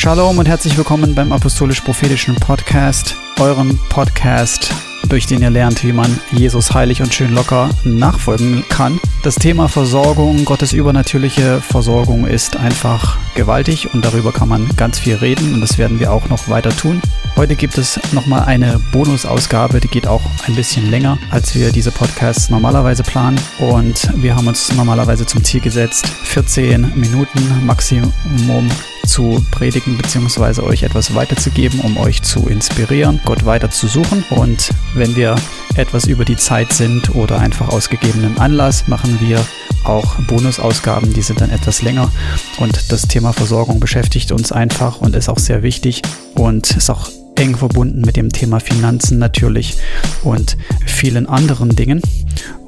Shalom und herzlich willkommen beim Apostolisch-Prophetischen Podcast, eurem Podcast, durch den ihr lernt, wie man Jesus heilig und schön locker nachfolgen kann. Das Thema Versorgung, Gottes übernatürliche Versorgung ist einfach gewaltig und darüber kann man ganz viel reden und das werden wir auch noch weiter tun. Heute gibt es nochmal eine Bonusausgabe, die geht auch ein bisschen länger, als wir diese Podcasts normalerweise planen und wir haben uns normalerweise zum Ziel gesetzt, 14 Minuten Maximum zu predigen bzw. euch etwas weiterzugeben, um euch zu inspirieren, Gott weiter zu suchen. Und wenn wir etwas über die Zeit sind oder einfach aus gegebenem Anlass, machen wir auch Bonusausgaben, die sind dann etwas länger. Und das Thema Versorgung beschäftigt uns einfach und ist auch sehr wichtig und ist auch eng verbunden mit dem Thema Finanzen natürlich und vielen anderen Dingen.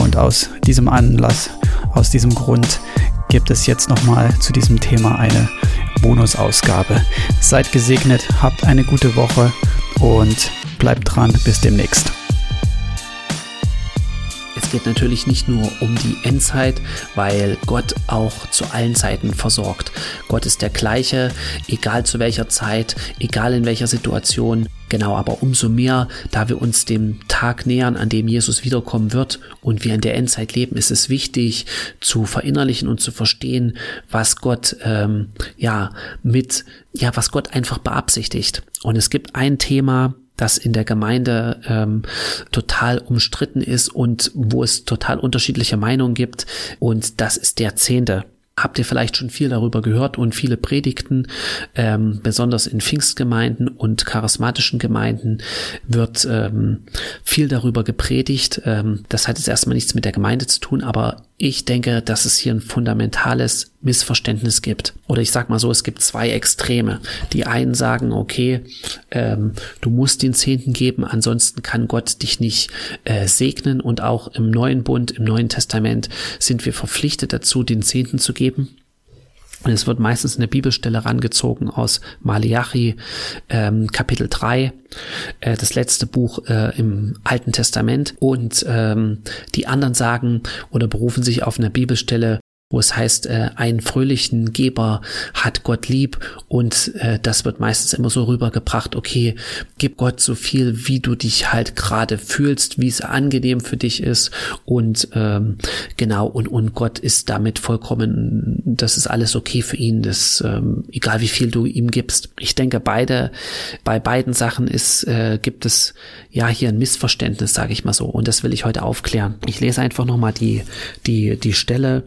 Und aus diesem Anlass, aus diesem Grund gibt es jetzt nochmal zu diesem Thema eine Bonusausgabe. Seid gesegnet, habt eine gute Woche und bleibt dran. Bis demnächst. Es geht natürlich nicht nur um die Endzeit, weil Gott auch zu allen Zeiten versorgt. Gott ist der gleiche, egal zu welcher Zeit, egal in welcher Situation. Genau, aber umso mehr, da wir uns dem Tag nähern, an dem Jesus wiederkommen wird und wir in der Endzeit leben, ist es wichtig zu verinnerlichen und zu verstehen, was Gott ähm, ja mit ja was Gott einfach beabsichtigt. Und es gibt ein Thema, das in der Gemeinde ähm, total umstritten ist und wo es total unterschiedliche Meinungen gibt. Und das ist der Zehnte. Habt ihr vielleicht schon viel darüber gehört und viele Predigten, ähm, besonders in Pfingstgemeinden und charismatischen Gemeinden wird ähm, viel darüber gepredigt. Ähm, das hat jetzt erstmal nichts mit der Gemeinde zu tun, aber ich denke, dass es hier ein fundamentales Missverständnis gibt. Oder ich sag mal so, es gibt zwei Extreme. Die einen sagen, okay, ähm, du musst den Zehnten geben, ansonsten kann Gott dich nicht äh, segnen. Und auch im Neuen Bund, im Neuen Testament sind wir verpflichtet dazu, den Zehnten zu geben. Und es wird meistens eine Bibelstelle rangezogen aus Malachi ähm, Kapitel 3, äh, das letzte Buch äh, im Alten Testament. Und ähm, die anderen sagen oder berufen sich auf eine Bibelstelle wo es heißt, äh, einen fröhlichen Geber hat Gott lieb und äh, das wird meistens immer so rübergebracht, okay, gib Gott so viel, wie du dich halt gerade fühlst, wie es angenehm für dich ist und ähm, genau, und, und Gott ist damit vollkommen, das ist alles okay für ihn, das, ähm, egal wie viel du ihm gibst. Ich denke, beide, bei beiden Sachen ist, äh, gibt es ja hier ein Missverständnis, sage ich mal so, und das will ich heute aufklären. Ich lese einfach nochmal die, die, die Stelle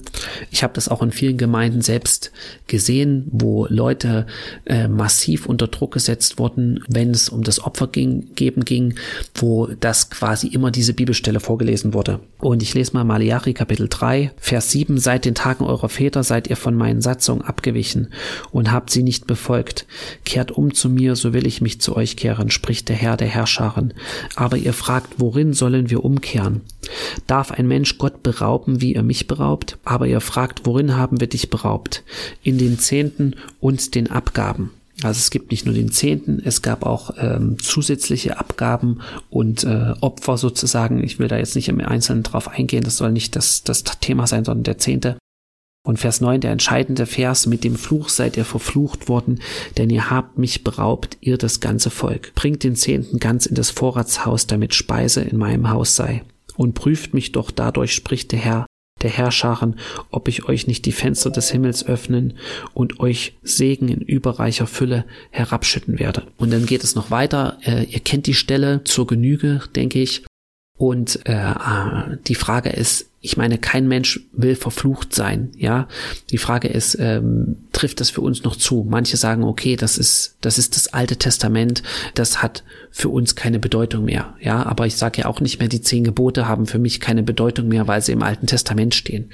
ich habe das auch in vielen Gemeinden selbst gesehen, wo Leute äh, massiv unter Druck gesetzt wurden, wenn es um das Opfer ging, geben ging, wo das quasi immer diese Bibelstelle vorgelesen wurde. Und ich lese mal Malachi Kapitel 3, Vers 7, seit den Tagen eurer Väter seid ihr von meinen Satzungen abgewichen und habt sie nicht befolgt. Kehrt um zu mir, so will ich mich zu euch kehren, spricht der Herr der Herrscharen. Aber ihr fragt, worin sollen wir umkehren? Darf ein Mensch Gott berauben, wie ihr mich beraubt? Aber ihr fragt, fragt, worin haben wir dich beraubt? In den Zehnten und den Abgaben. Also es gibt nicht nur den Zehnten, es gab auch ähm, zusätzliche Abgaben und äh, Opfer sozusagen. Ich will da jetzt nicht im Einzelnen drauf eingehen, das soll nicht das, das Thema sein, sondern der Zehnte. Und Vers 9, der entscheidende Vers, mit dem Fluch seid ihr verflucht worden, denn ihr habt mich beraubt, ihr das ganze Volk. Bringt den Zehnten ganz in das Vorratshaus, damit Speise in meinem Haus sei. Und prüft mich doch dadurch, spricht der Herr, der Herrscharen, ob ich euch nicht die Fenster des Himmels öffnen und euch Segen in überreicher Fülle herabschütten werde. Und dann geht es noch weiter. Äh, ihr kennt die Stelle zur Genüge, denke ich. Und äh, ah, die Frage ist, ich meine, kein Mensch will verflucht sein, ja. Die Frage ist, ähm, trifft das für uns noch zu? Manche sagen, okay, das ist, das ist das Alte Testament, das hat für uns keine Bedeutung mehr, ja. Aber ich sage ja auch nicht mehr, die zehn Gebote haben für mich keine Bedeutung mehr, weil sie im Alten Testament stehen.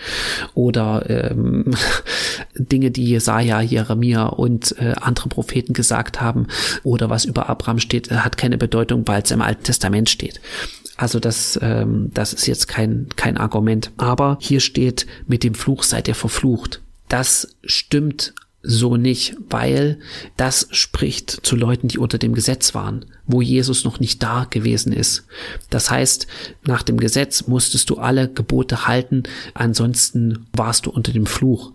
Oder ähm, Dinge, die Jesaja, Jeremia und äh, andere Propheten gesagt haben, oder was über Abraham steht, hat keine Bedeutung, weil es im Alten Testament steht. Also das, ähm, das ist jetzt kein, kein Argument. Aber hier steht, mit dem Fluch seid ihr verflucht. Das stimmt so nicht, weil das spricht zu Leuten, die unter dem Gesetz waren, wo Jesus noch nicht da gewesen ist. Das heißt, nach dem Gesetz musstest du alle Gebote halten, ansonsten warst du unter dem Fluch.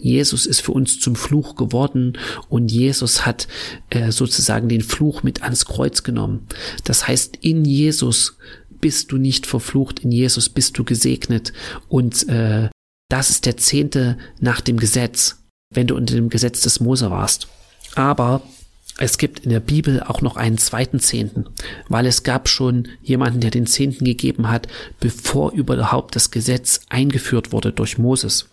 Jesus ist für uns zum Fluch geworden und Jesus hat äh, sozusagen den Fluch mit ans Kreuz genommen. Das heißt, in Jesus bist du nicht verflucht, in Jesus bist du gesegnet und äh, das ist der Zehnte nach dem Gesetz, wenn du unter dem Gesetz des Mose warst. Aber es gibt in der Bibel auch noch einen zweiten Zehnten, weil es gab schon jemanden, der den Zehnten gegeben hat, bevor überhaupt das Gesetz eingeführt wurde durch Moses.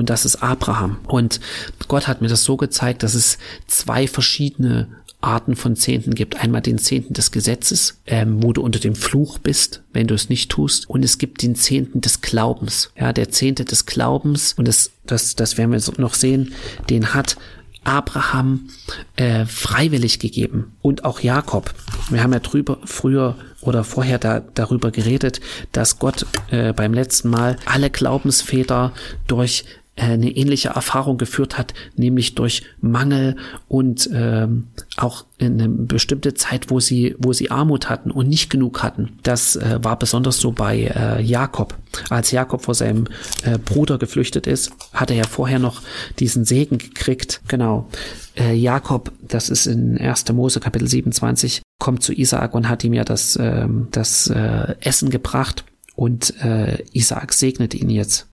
Und das ist Abraham. Und Gott hat mir das so gezeigt, dass es zwei verschiedene Arten von Zehnten gibt. Einmal den Zehnten des Gesetzes, ähm, wo du unter dem Fluch bist, wenn du es nicht tust. Und es gibt den Zehnten des Glaubens. Ja, der Zehnte des Glaubens, und das, das, das werden wir noch sehen, den hat Abraham äh, freiwillig gegeben und auch Jakob. Wir haben ja drüber früher oder vorher da, darüber geredet, dass Gott äh, beim letzten Mal alle Glaubensväter durch eine ähnliche Erfahrung geführt hat, nämlich durch Mangel und ähm, auch in eine bestimmte Zeit, wo sie, wo sie Armut hatten und nicht genug hatten. Das äh, war besonders so bei äh, Jakob. Als Jakob vor seinem äh, Bruder geflüchtet ist, hat er vorher noch diesen Segen gekriegt. Genau. Äh, Jakob, das ist in 1. Mose Kapitel 27, kommt zu Isaak und hat ihm ja das, äh, das äh, Essen gebracht und äh, Isaak segnet ihn jetzt.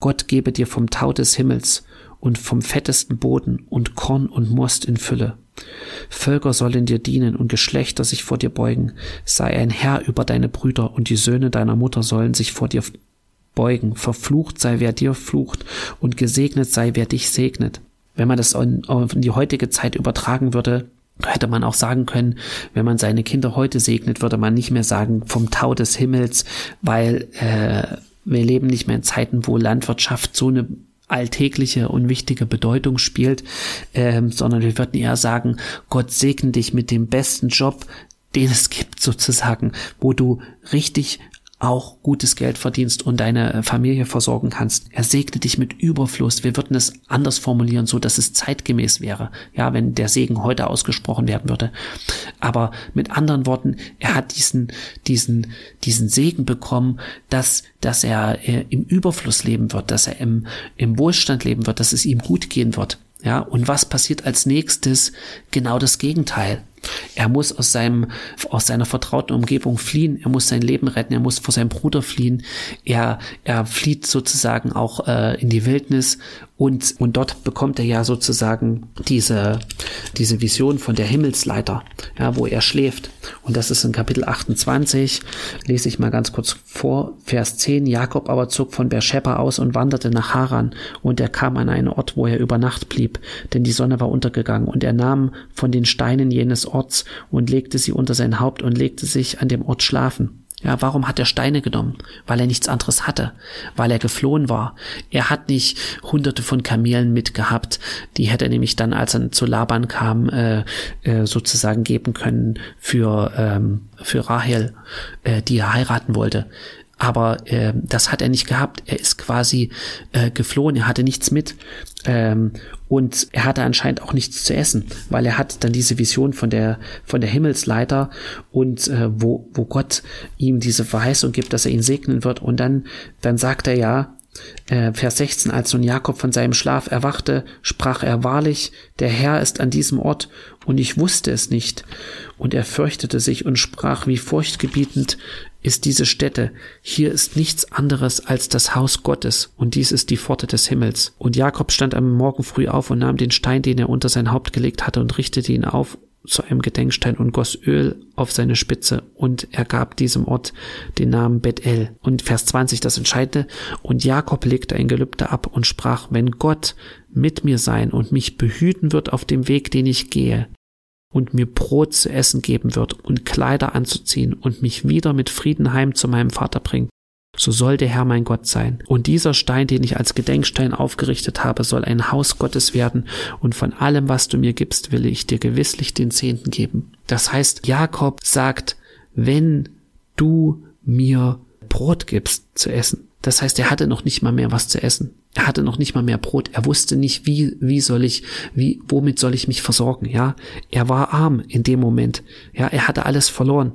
Gott gebe dir vom Tau des Himmels und vom fettesten Boden und Korn und Most in Fülle. Völker sollen dir dienen und Geschlechter sich vor dir beugen. Sei ein Herr über deine Brüder und die Söhne deiner Mutter sollen sich vor dir beugen. Verflucht sei, wer dir flucht und gesegnet sei, wer dich segnet. Wenn man das in, die heutige Zeit übertragen würde, hätte man auch sagen können, wenn man seine Kinder heute segnet, würde man nicht mehr sagen vom Tau des Himmels, weil äh, wir leben nicht mehr in Zeiten, wo Landwirtschaft so eine alltägliche und wichtige Bedeutung spielt, ähm, sondern wir würden eher sagen, Gott segne dich mit dem besten Job, den es gibt sozusagen, wo du richtig auch gutes Geld verdienst und deine Familie versorgen kannst. Er segne dich mit Überfluss. Wir würden es anders formulieren, so dass es zeitgemäß wäre. Ja, wenn der Segen heute ausgesprochen werden würde. Aber mit anderen Worten, er hat diesen, diesen, diesen Segen bekommen, dass, dass er äh, im Überfluss leben wird, dass er im, im Wohlstand leben wird, dass es ihm gut gehen wird. Ja, und was passiert als nächstes? Genau das Gegenteil. Er muss aus seinem, aus seiner vertrauten Umgebung fliehen. Er muss sein Leben retten. Er muss vor seinem Bruder fliehen. Er, er flieht sozusagen auch äh, in die Wildnis und, und dort bekommt er ja sozusagen diese, diese Vision von der Himmelsleiter, ja, wo er schläft. Und das ist in Kapitel 28, lese ich mal ganz kurz vor, Vers 10. Jakob aber zog von Beersheba aus und wanderte nach Haran. Und er kam an einen Ort, wo er über Nacht blieb, denn die Sonne war untergegangen. Und er nahm von den Steinen jenes Orts und legte sie unter sein Haupt und legte sich an dem Ort schlafen. Ja, warum hat er Steine genommen? Weil er nichts anderes hatte, weil er geflohen war. Er hat nicht hunderte von Kamelen mitgehabt, die hätte er nämlich dann, als er zu Laban kam, äh, äh, sozusagen geben können für, ähm, für Rahel, äh, die er heiraten wollte. Aber äh, das hat er nicht gehabt. Er ist quasi äh, geflohen. Er hatte nichts mit. Ähm, und er hatte anscheinend auch nichts zu essen, weil er hat dann diese Vision von der, von der Himmelsleiter und äh, wo, wo Gott ihm diese Verheißung gibt, dass er ihn segnen wird. Und dann, dann sagt er ja, äh, Vers 16, als nun Jakob von seinem Schlaf erwachte, sprach er wahrlich, der Herr ist an diesem Ort und ich wusste es nicht. Und er fürchtete sich und sprach, wie furchtgebietend ist diese Stätte. Hier ist nichts anderes als das Haus Gottes und dies ist die Pforte des Himmels. Und Jakob stand am Morgen früh auf und nahm den Stein, den er unter sein Haupt gelegt hatte und richtete ihn auf zu einem Gedenkstein und goss Öl auf seine Spitze und er gab diesem Ort den Namen Bethel. Und Vers 20 das Entscheidende. Und Jakob legte ein Gelübde ab und sprach, wenn Gott mit mir sein und mich behüten wird auf dem Weg, den ich gehe, und mir Brot zu essen geben wird und Kleider anzuziehen und mich wieder mit Frieden heim zu meinem Vater bringt, so soll der Herr mein Gott sein. Und dieser Stein, den ich als Gedenkstein aufgerichtet habe, soll ein Haus Gottes werden, und von allem, was du mir gibst, will ich dir gewisslich den Zehnten geben. Das heißt, Jakob sagt, wenn du mir Brot gibst zu essen. Das heißt, er hatte noch nicht mal mehr was zu essen. Er hatte noch nicht mal mehr Brot. Er wusste nicht, wie, wie soll ich, wie, womit soll ich mich versorgen, ja. Er war arm in dem Moment. Ja, er hatte alles verloren.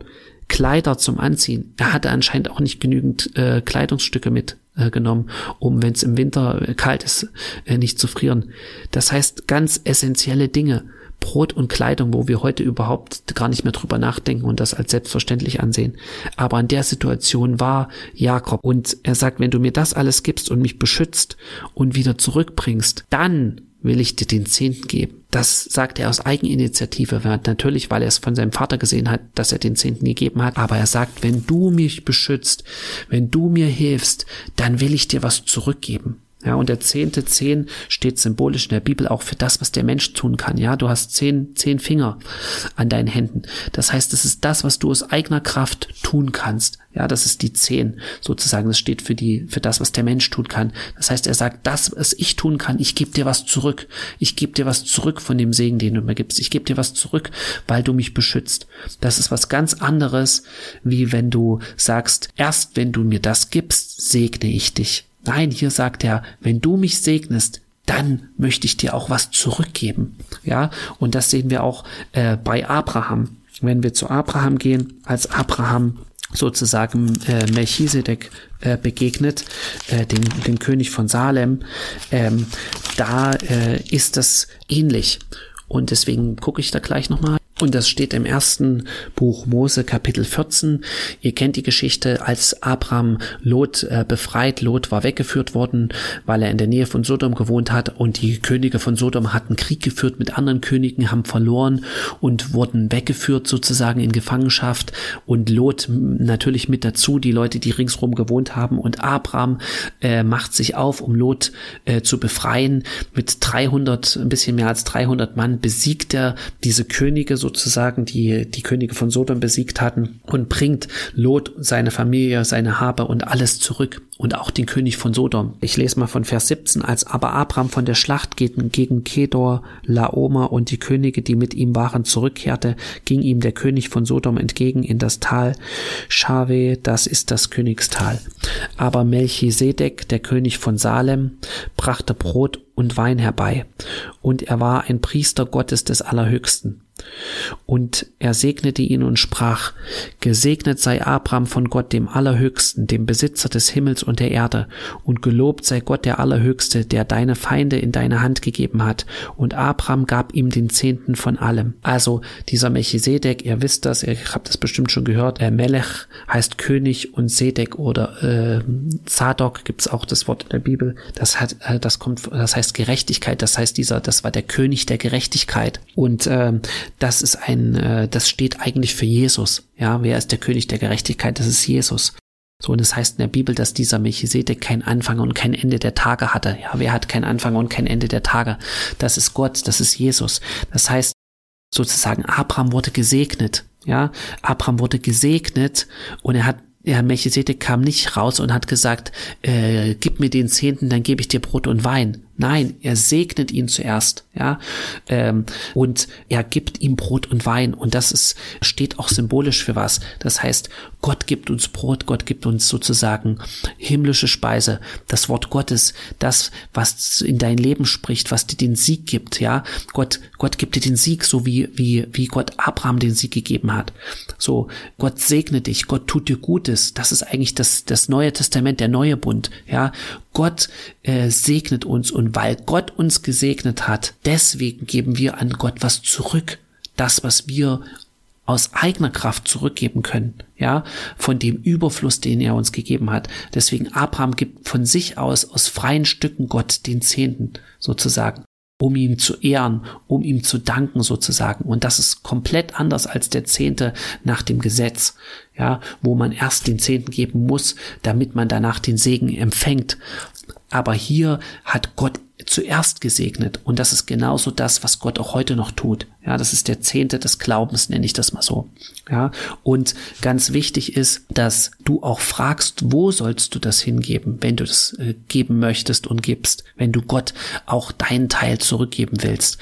Kleider zum Anziehen. Er hatte anscheinend auch nicht genügend äh, Kleidungsstücke mitgenommen, äh, um, wenn es im Winter kalt ist, äh, nicht zu frieren. Das heißt, ganz essentielle Dinge. Brot und Kleidung, wo wir heute überhaupt gar nicht mehr drüber nachdenken und das als selbstverständlich ansehen. Aber in der Situation war Jakob und er sagt, wenn du mir das alles gibst und mich beschützt und wieder zurückbringst, dann will ich dir den Zehnten geben. Das sagt er aus Eigeninitiative, natürlich, weil er es von seinem Vater gesehen hat, dass er den Zehnten gegeben hat. Aber er sagt, wenn du mich beschützt, wenn du mir hilfst, dann will ich dir was zurückgeben. Ja, und der zehnte Zehn steht symbolisch in der Bibel auch für das, was der Mensch tun kann. Ja, du hast zehn, zehn Finger an deinen Händen. Das heißt, es ist das, was du aus eigener Kraft tun kannst. Ja, das ist die Zehn sozusagen. Das steht für die, für das, was der Mensch tun kann. Das heißt, er sagt, das, was ich tun kann, ich gebe dir was zurück. Ich gebe dir was zurück von dem Segen, den du mir gibst. Ich gebe dir was zurück, weil du mich beschützt. Das ist was ganz anderes, wie wenn du sagst, erst wenn du mir das gibst, segne ich dich. Nein, hier sagt er, wenn du mich segnest, dann möchte ich dir auch was zurückgeben. Ja, und das sehen wir auch äh, bei Abraham. Wenn wir zu Abraham gehen, als Abraham sozusagen äh, Melchisedek äh, begegnet, äh, dem, dem König von Salem, ähm, da äh, ist das ähnlich. Und deswegen gucke ich da gleich nochmal. Und das steht im ersten Buch Mose Kapitel 14. Ihr kennt die Geschichte, als Abraham Lot äh, befreit. Lot war weggeführt worden, weil er in der Nähe von Sodom gewohnt hat und die Könige von Sodom hatten Krieg geführt mit anderen Königen, haben verloren und wurden weggeführt sozusagen in Gefangenschaft und Lot natürlich mit dazu, die Leute, die ringsrum gewohnt haben und Abraham äh, macht sich auf, um Lot äh, zu befreien. Mit 300, ein bisschen mehr als 300 Mann besiegt er diese Könige so sozusagen die, die Könige von Sodom besiegt hatten und bringt Lot, seine Familie, seine Habe und alles zurück und auch den König von Sodom. Ich lese mal von Vers 17, als aber Abraham von der Schlacht gegen Kedor, Laoma und die Könige, die mit ihm waren, zurückkehrte, ging ihm der König von Sodom entgegen in das Tal Schave, das ist das Königstal. Aber Melchisedek, der König von Salem, brachte Brot und Wein herbei, und er war ein Priester Gottes des Allerhöchsten. Und er segnete ihn und sprach, Gesegnet sei Abraham von Gott dem Allerhöchsten, dem Besitzer des Himmels und der Erde, und gelobt sei Gott der Allerhöchste, der deine Feinde in deine Hand gegeben hat. Und Abraham gab ihm den Zehnten von allem. Also dieser Melchisedek, ihr wisst das, ihr habt das bestimmt schon gehört, äh, Melech heißt König und Sedek oder äh, Zadok gibt's auch das Wort in der Bibel. Das hat, äh, das kommt, das heißt Gerechtigkeit. Das heißt dieser, das war der König der Gerechtigkeit. Und äh, das ist ein, äh, das steht eigentlich für Jesus. Ja, wer ist der König der Gerechtigkeit? Das ist Jesus. So, und es das heißt in der Bibel, dass dieser Melchisedek kein Anfang und kein Ende der Tage hatte. Ja, wer hat kein Anfang und kein Ende der Tage? Das ist Gott, das ist Jesus. Das heißt, sozusagen, Abraham wurde gesegnet. Ja, Abraham wurde gesegnet und er hat ja, Melchisedek kam nicht raus und hat gesagt, äh, gib mir den Zehnten, dann gebe ich dir Brot und Wein. Nein, er segnet ihn zuerst, ja, ähm, und er gibt ihm Brot und Wein und das ist steht auch symbolisch für was. Das heißt, Gott gibt uns Brot, Gott gibt uns sozusagen himmlische Speise, das Wort Gottes, das was in dein Leben spricht, was dir den Sieg gibt, ja. Gott, Gott gibt dir den Sieg, so wie wie wie Gott Abraham den Sieg gegeben hat. So, Gott segne dich, Gott tut dir Gutes. Das ist eigentlich das das Neue Testament, der neue Bund, ja. Gott äh, segnet uns und weil Gott uns gesegnet hat, deswegen geben wir an Gott was zurück. Das, was wir aus eigener Kraft zurückgeben können, ja, von dem Überfluss, den er uns gegeben hat. Deswegen Abraham gibt von sich aus aus freien Stücken Gott den Zehnten sozusagen um ihm zu ehren, um ihm zu danken sozusagen. Und das ist komplett anders als der Zehnte nach dem Gesetz, ja, wo man erst den Zehnten geben muss, damit man danach den Segen empfängt. Aber hier hat Gott zuerst gesegnet. Und das ist genauso das, was Gott auch heute noch tut. Ja, das ist der Zehnte des Glaubens, nenne ich das mal so. Ja, und ganz wichtig ist, dass du auch fragst, wo sollst du das hingeben, wenn du das äh, geben möchtest und gibst, wenn du Gott auch deinen Teil zurückgeben willst.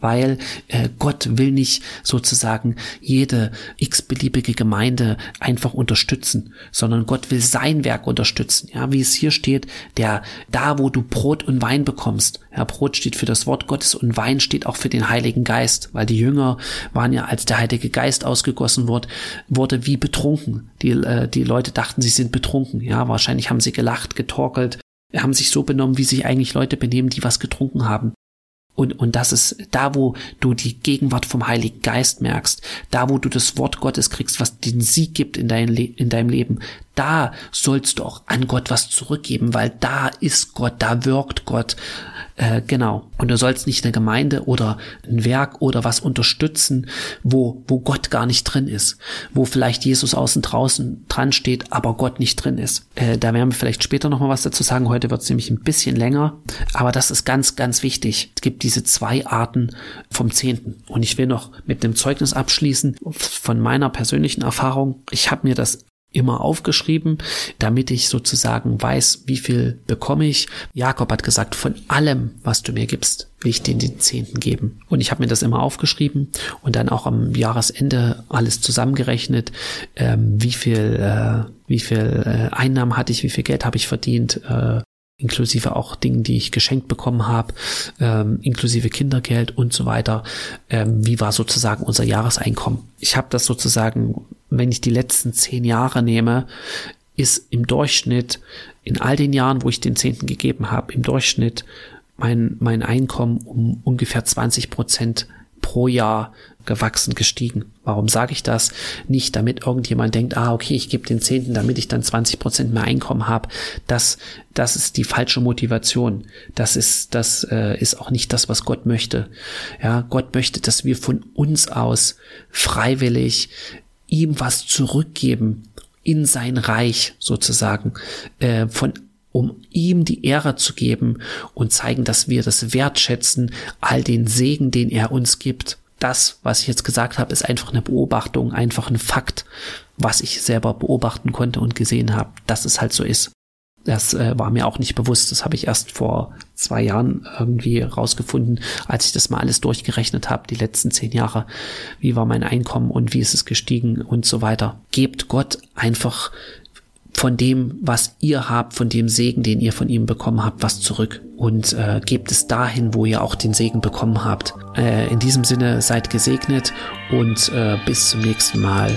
Weil äh, Gott will nicht sozusagen jede x-beliebige Gemeinde einfach unterstützen, sondern Gott will sein Werk unterstützen. Ja, wie es hier steht, der, da wo du Brot und Wein bekommst, bekommst. Ja, Brot steht für das Wort Gottes und Wein steht auch für den Heiligen Geist, weil die Jünger waren ja, als der Heilige Geist ausgegossen wurde, wurde wie betrunken. Die, äh, die Leute dachten, sie sind betrunken. Ja, wahrscheinlich haben sie gelacht, getorkelt, haben sich so benommen, wie sich eigentlich Leute benehmen, die was getrunken haben. Und, und das ist da, wo du die Gegenwart vom Heiligen Geist merkst, da, wo du das Wort Gottes kriegst, was den Sieg gibt in, dein Le in deinem Leben, da sollst du auch an Gott was zurückgeben, weil da ist Gott, da wirkt Gott. Äh, genau. Und du sollst nicht eine Gemeinde oder ein Werk oder was unterstützen, wo, wo Gott gar nicht drin ist, wo vielleicht Jesus außen draußen dran steht, aber Gott nicht drin ist. Äh, da werden wir vielleicht später nochmal was dazu sagen. Heute wird es nämlich ein bisschen länger, aber das ist ganz, ganz wichtig. Es gibt diese zwei Arten vom Zehnten. Und ich will noch mit einem Zeugnis abschließen von meiner persönlichen Erfahrung. Ich habe mir das immer aufgeschrieben, damit ich sozusagen weiß, wie viel bekomme ich. Jakob hat gesagt, von allem, was du mir gibst, will ich dir den Zehnten geben. Und ich habe mir das immer aufgeschrieben und dann auch am Jahresende alles zusammengerechnet, ähm, wie viel, äh, wie viel äh, Einnahmen hatte ich, wie viel Geld habe ich verdient, äh, inklusive auch Dingen, die ich geschenkt bekommen habe, ähm, inklusive Kindergeld und so weiter. Ähm, wie war sozusagen unser Jahreseinkommen? Ich habe das sozusagen, wenn ich die letzten zehn Jahre nehme, ist im Durchschnitt in all den Jahren, wo ich den Zehnten gegeben habe, im Durchschnitt mein, mein Einkommen um ungefähr 20 Prozent pro Jahr gewachsen, gestiegen. Warum sage ich das? Nicht, damit irgendjemand denkt, ah, okay, ich gebe den Zehnten, damit ich dann 20 Prozent mehr Einkommen habe. Das, das ist die falsche Motivation. Das ist, das äh, ist auch nicht das, was Gott möchte. Ja, Gott möchte, dass wir von uns aus freiwillig ihm was zurückgeben in sein Reich sozusagen, äh, von um ihm die Ehre zu geben und zeigen, dass wir das wertschätzen, all den Segen, den er uns gibt das, was ich jetzt gesagt habe, ist einfach eine Beobachtung, einfach ein Fakt, was ich selber beobachten konnte und gesehen habe, dass es halt so ist. Das äh, war mir auch nicht bewusst. Das habe ich erst vor zwei Jahren irgendwie rausgefunden, als ich das mal alles durchgerechnet habe, die letzten zehn Jahre. Wie war mein Einkommen und wie ist es gestiegen und so weiter. Gebt Gott einfach von dem, was ihr habt, von dem Segen, den ihr von ihm bekommen habt, was zurück und äh, gebt es dahin, wo ihr auch den Segen bekommen habt. Äh, in diesem Sinne seid gesegnet und äh, bis zum nächsten Mal.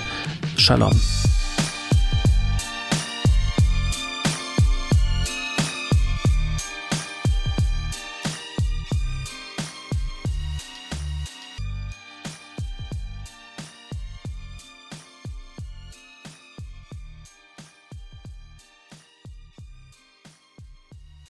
Shalom.